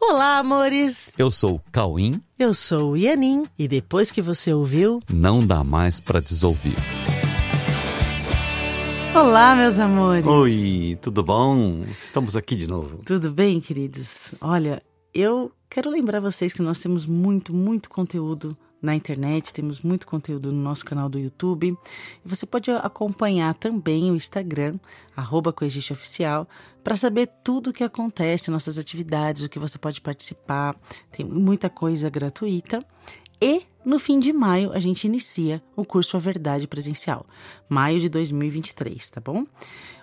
Olá, amores! Eu sou o Cauim. Eu sou o Ianin. E depois que você ouviu, Não dá mais pra desouvir. Olá, meus amores! Oi, tudo bom? Estamos aqui de novo. Tudo bem, queridos? Olha, eu quero lembrar vocês que nós temos muito, muito conteúdo na internet, temos muito conteúdo no nosso canal do YouTube. E você pode acompanhar também o Instagram, arroba Oficial, para saber tudo o que acontece, nossas atividades, o que você pode participar. Tem muita coisa gratuita. E no fim de maio a gente inicia o curso A Verdade Presencial, maio de 2023, tá bom?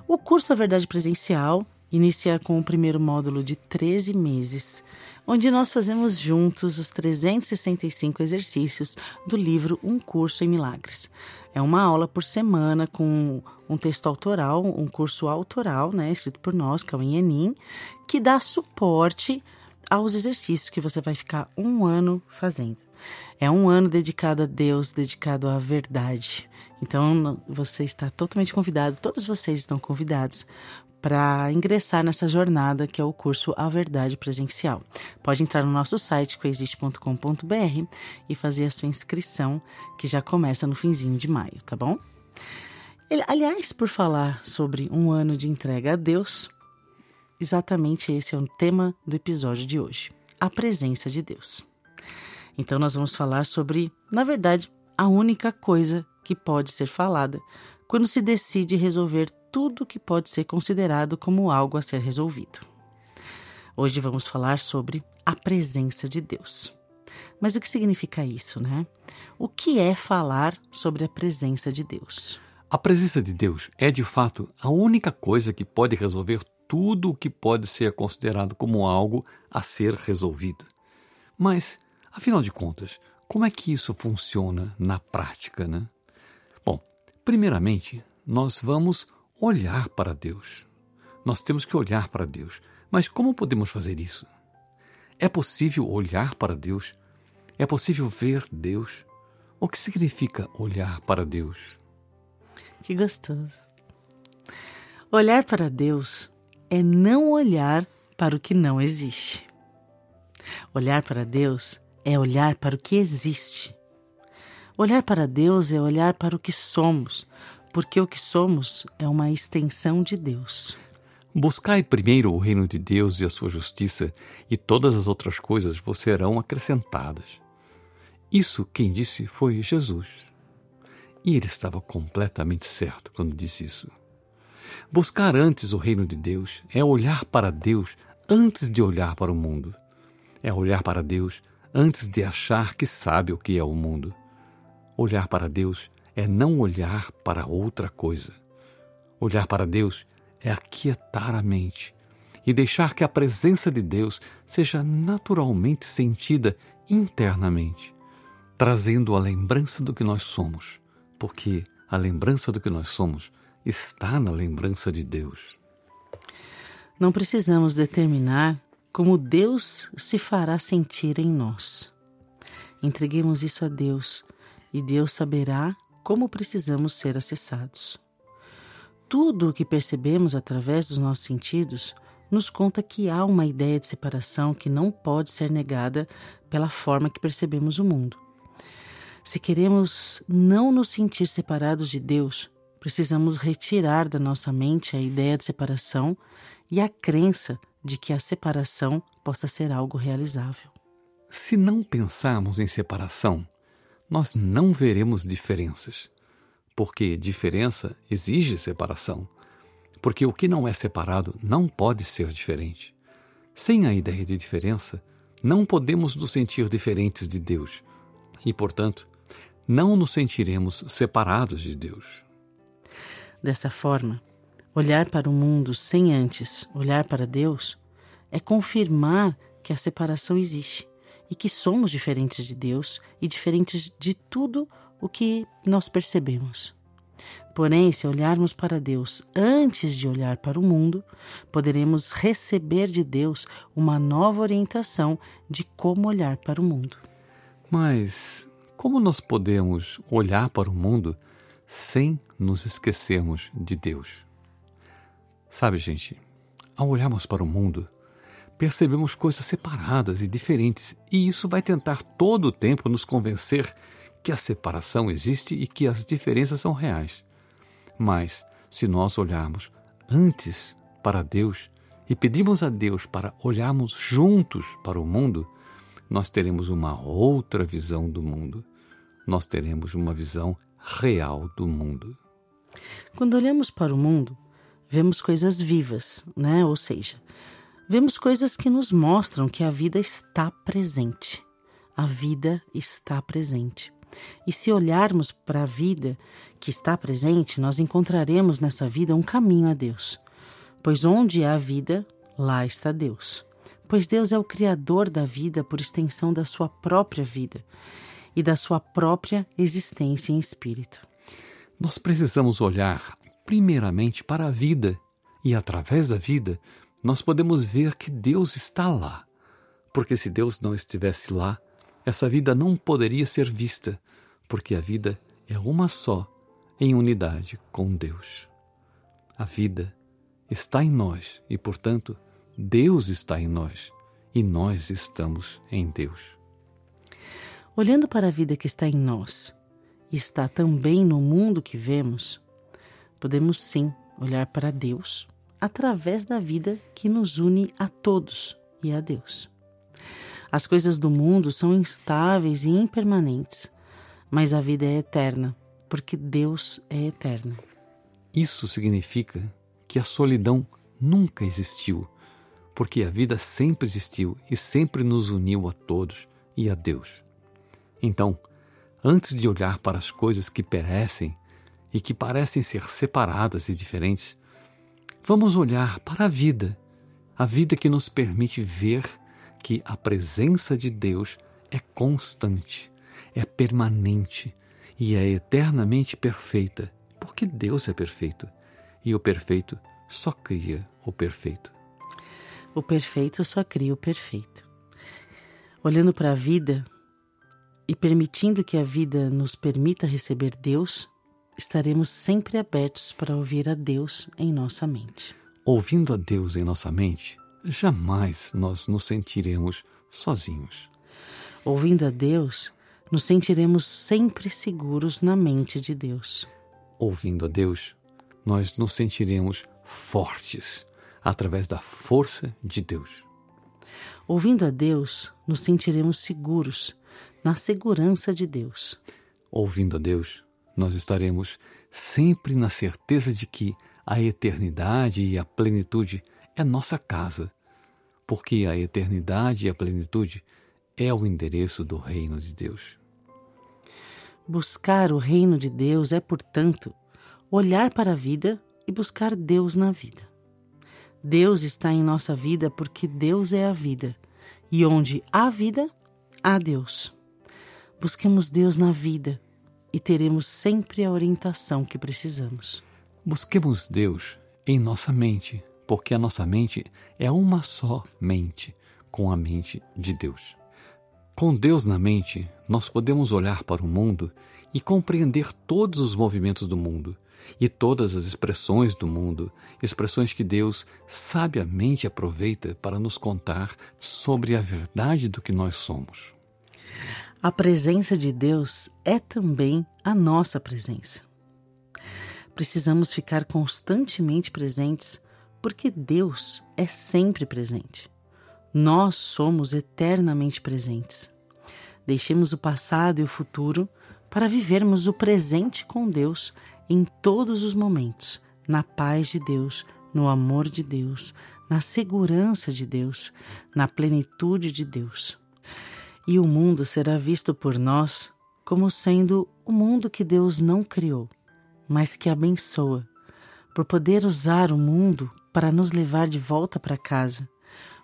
O curso A Verdade Presencial inicia com o primeiro módulo de 13 meses, onde nós fazemos juntos os 365 exercícios do livro Um Curso em Milagres. É uma aula por semana com um texto autoral, um curso autoral, né, escrito por nós, que é o Enim, que dá suporte aos exercícios que você vai ficar um ano fazendo. É um ano dedicado a Deus, dedicado à verdade. Então você está totalmente convidado, todos vocês estão convidados para ingressar nessa jornada que é o curso A Verdade Presencial. Pode entrar no nosso site coexiste.com.br e fazer a sua inscrição, que já começa no finzinho de maio, tá bom? Aliás, por falar sobre um ano de entrega a Deus, exatamente esse é o tema do episódio de hoje: a presença de Deus. Então, nós vamos falar sobre, na verdade, a única coisa que pode ser falada quando se decide resolver tudo que pode ser considerado como algo a ser resolvido. Hoje vamos falar sobre a presença de Deus. Mas o que significa isso, né? O que é falar sobre a presença de Deus? A presença de Deus é, de fato, a única coisa que pode resolver tudo o que pode ser considerado como algo a ser resolvido. Mas Afinal de contas, como é que isso funciona na prática, né? Bom, primeiramente, nós vamos olhar para Deus. Nós temos que olhar para Deus. Mas como podemos fazer isso? É possível olhar para Deus? É possível ver Deus? O que significa olhar para Deus? Que gostoso. Olhar para Deus é não olhar para o que não existe. Olhar para Deus é olhar para o que existe. Olhar para Deus é olhar para o que somos, porque o que somos é uma extensão de Deus. Buscai primeiro o reino de Deus e a sua justiça, e todas as outras coisas vos serão acrescentadas. Isso quem disse foi Jesus. E ele estava completamente certo quando disse isso. Buscar antes o reino de Deus é olhar para Deus antes de olhar para o mundo. É olhar para Deus antes de achar que sabe o que é o mundo. Olhar para Deus é não olhar para outra coisa. Olhar para Deus é aquietar a mente e deixar que a presença de Deus seja naturalmente sentida internamente, trazendo a lembrança do que nós somos, porque a lembrança do que nós somos está na lembrança de Deus. Não precisamos determinar como Deus se fará sentir em nós. Entreguemos isso a Deus e Deus saberá como precisamos ser acessados. Tudo o que percebemos através dos nossos sentidos nos conta que há uma ideia de separação que não pode ser negada pela forma que percebemos o mundo. Se queremos não nos sentir separados de Deus, precisamos retirar da nossa mente a ideia de separação e a crença de que a separação possa ser algo realizável. Se não pensarmos em separação, nós não veremos diferenças, porque diferença exige separação, porque o que não é separado não pode ser diferente. Sem a ideia de diferença, não podemos nos sentir diferentes de Deus e, portanto, não nos sentiremos separados de Deus. Dessa forma, Olhar para o mundo sem antes olhar para Deus é confirmar que a separação existe e que somos diferentes de Deus e diferentes de tudo o que nós percebemos. Porém, se olharmos para Deus antes de olhar para o mundo, poderemos receber de Deus uma nova orientação de como olhar para o mundo. Mas como nós podemos olhar para o mundo sem nos esquecermos de Deus? Sabe, gente, ao olharmos para o mundo, percebemos coisas separadas e diferentes, e isso vai tentar todo o tempo nos convencer que a separação existe e que as diferenças são reais. Mas, se nós olharmos antes para Deus e pedirmos a Deus para olharmos juntos para o mundo, nós teremos uma outra visão do mundo. Nós teremos uma visão real do mundo. Quando olhamos para o mundo, vemos coisas vivas, né? Ou seja, vemos coisas que nos mostram que a vida está presente. A vida está presente. E se olharmos para a vida que está presente, nós encontraremos nessa vida um caminho a Deus. Pois onde há vida, lá está Deus. Pois Deus é o Criador da vida por extensão da sua própria vida e da sua própria existência em espírito. Nós precisamos olhar primeiramente para a vida e, através da vida, nós podemos ver que Deus está lá. Porque se Deus não estivesse lá, essa vida não poderia ser vista, porque a vida é uma só, em unidade com Deus. A vida está em nós e, portanto, Deus está em nós e nós estamos em Deus. Olhando para a vida que está em nós e está também no mundo que vemos, podemos sim olhar para Deus através da vida que nos une a todos e a Deus. As coisas do mundo são instáveis e impermanentes, mas a vida é eterna, porque Deus é eterno. Isso significa que a solidão nunca existiu, porque a vida sempre existiu e sempre nos uniu a todos e a Deus. Então, antes de olhar para as coisas que perecem e que parecem ser separadas e diferentes, vamos olhar para a vida, a vida que nos permite ver que a presença de Deus é constante, é permanente e é eternamente perfeita, porque Deus é perfeito e o perfeito só cria o perfeito. O perfeito só cria o perfeito. Olhando para a vida e permitindo que a vida nos permita receber Deus, estaremos sempre abertos para ouvir a Deus em nossa mente. Ouvindo a Deus em nossa mente, jamais nós nos sentiremos sozinhos. Ouvindo a Deus, nos sentiremos sempre seguros na mente de Deus. Ouvindo a Deus, nós nos sentiremos fortes através da força de Deus. Ouvindo a Deus, nos sentiremos seguros na segurança de Deus. Ouvindo a Deus, nós estaremos sempre na certeza de que a eternidade e a plenitude é nossa casa, porque a eternidade e a plenitude é o endereço do reino de Deus. Buscar o reino de Deus é, portanto, olhar para a vida e buscar Deus na vida. Deus está em nossa vida porque Deus é a vida, e onde há vida, há Deus. Busquemos Deus na vida e teremos sempre a orientação que precisamos. Busquemos Deus em nossa mente, porque a nossa mente é uma só mente com a mente de Deus. Com Deus na mente, nós podemos olhar para o mundo e compreender todos os movimentos do mundo e todas as expressões do mundo, expressões que Deus sabiamente aproveita para nos contar sobre a verdade do que nós somos. A presença de Deus é também a nossa presença. Precisamos ficar constantemente presentes porque Deus é sempre presente. Nós somos eternamente presentes. Deixemos o passado e o futuro para vivermos o presente com Deus em todos os momentos, na paz de Deus, no amor de Deus, na segurança de Deus, na plenitude de Deus. E o mundo será visto por nós como sendo o mundo que Deus não criou, mas que abençoa, por poder usar o mundo para nos levar de volta para casa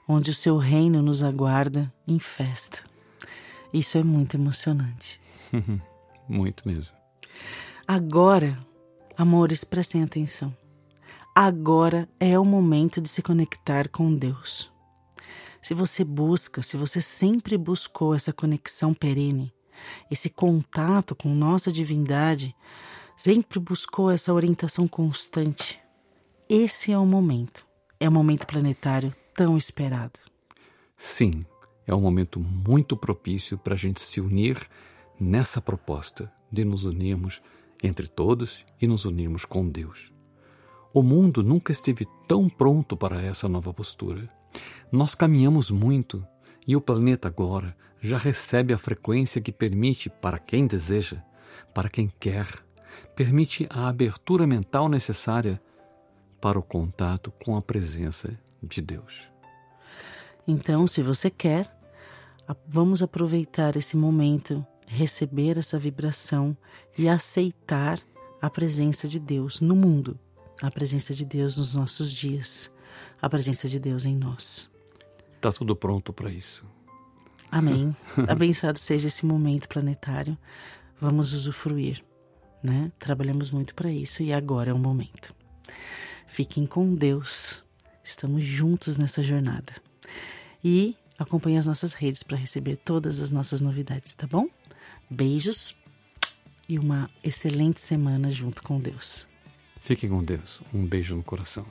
onde o seu reino nos aguarda em festa. Isso é muito emocionante. muito mesmo. Agora, amores, prestem atenção. Agora é o momento de se conectar com Deus. Se você busca, se você sempre buscou essa conexão perene, esse contato com nossa divindade, sempre buscou essa orientação constante, esse é o momento. É o momento planetário tão esperado. Sim, é um momento muito propício para a gente se unir nessa proposta de nos unirmos entre todos e nos unirmos com Deus. O mundo nunca esteve tão pronto para essa nova postura. Nós caminhamos muito e o planeta agora já recebe a frequência que permite, para quem deseja, para quem quer, permite a abertura mental necessária para o contato com a presença de Deus. Então, se você quer, vamos aproveitar esse momento, receber essa vibração e aceitar a presença de Deus no mundo, a presença de Deus nos nossos dias, a presença de Deus em nós. Está tudo pronto para isso. Amém. Abençoado seja esse momento planetário. Vamos usufruir, né? Trabalhamos muito para isso e agora é o momento. Fiquem com Deus. Estamos juntos nessa jornada. E acompanhe as nossas redes para receber todas as nossas novidades, tá bom? Beijos e uma excelente semana junto com Deus. Fiquem com Deus. Um beijo no coração.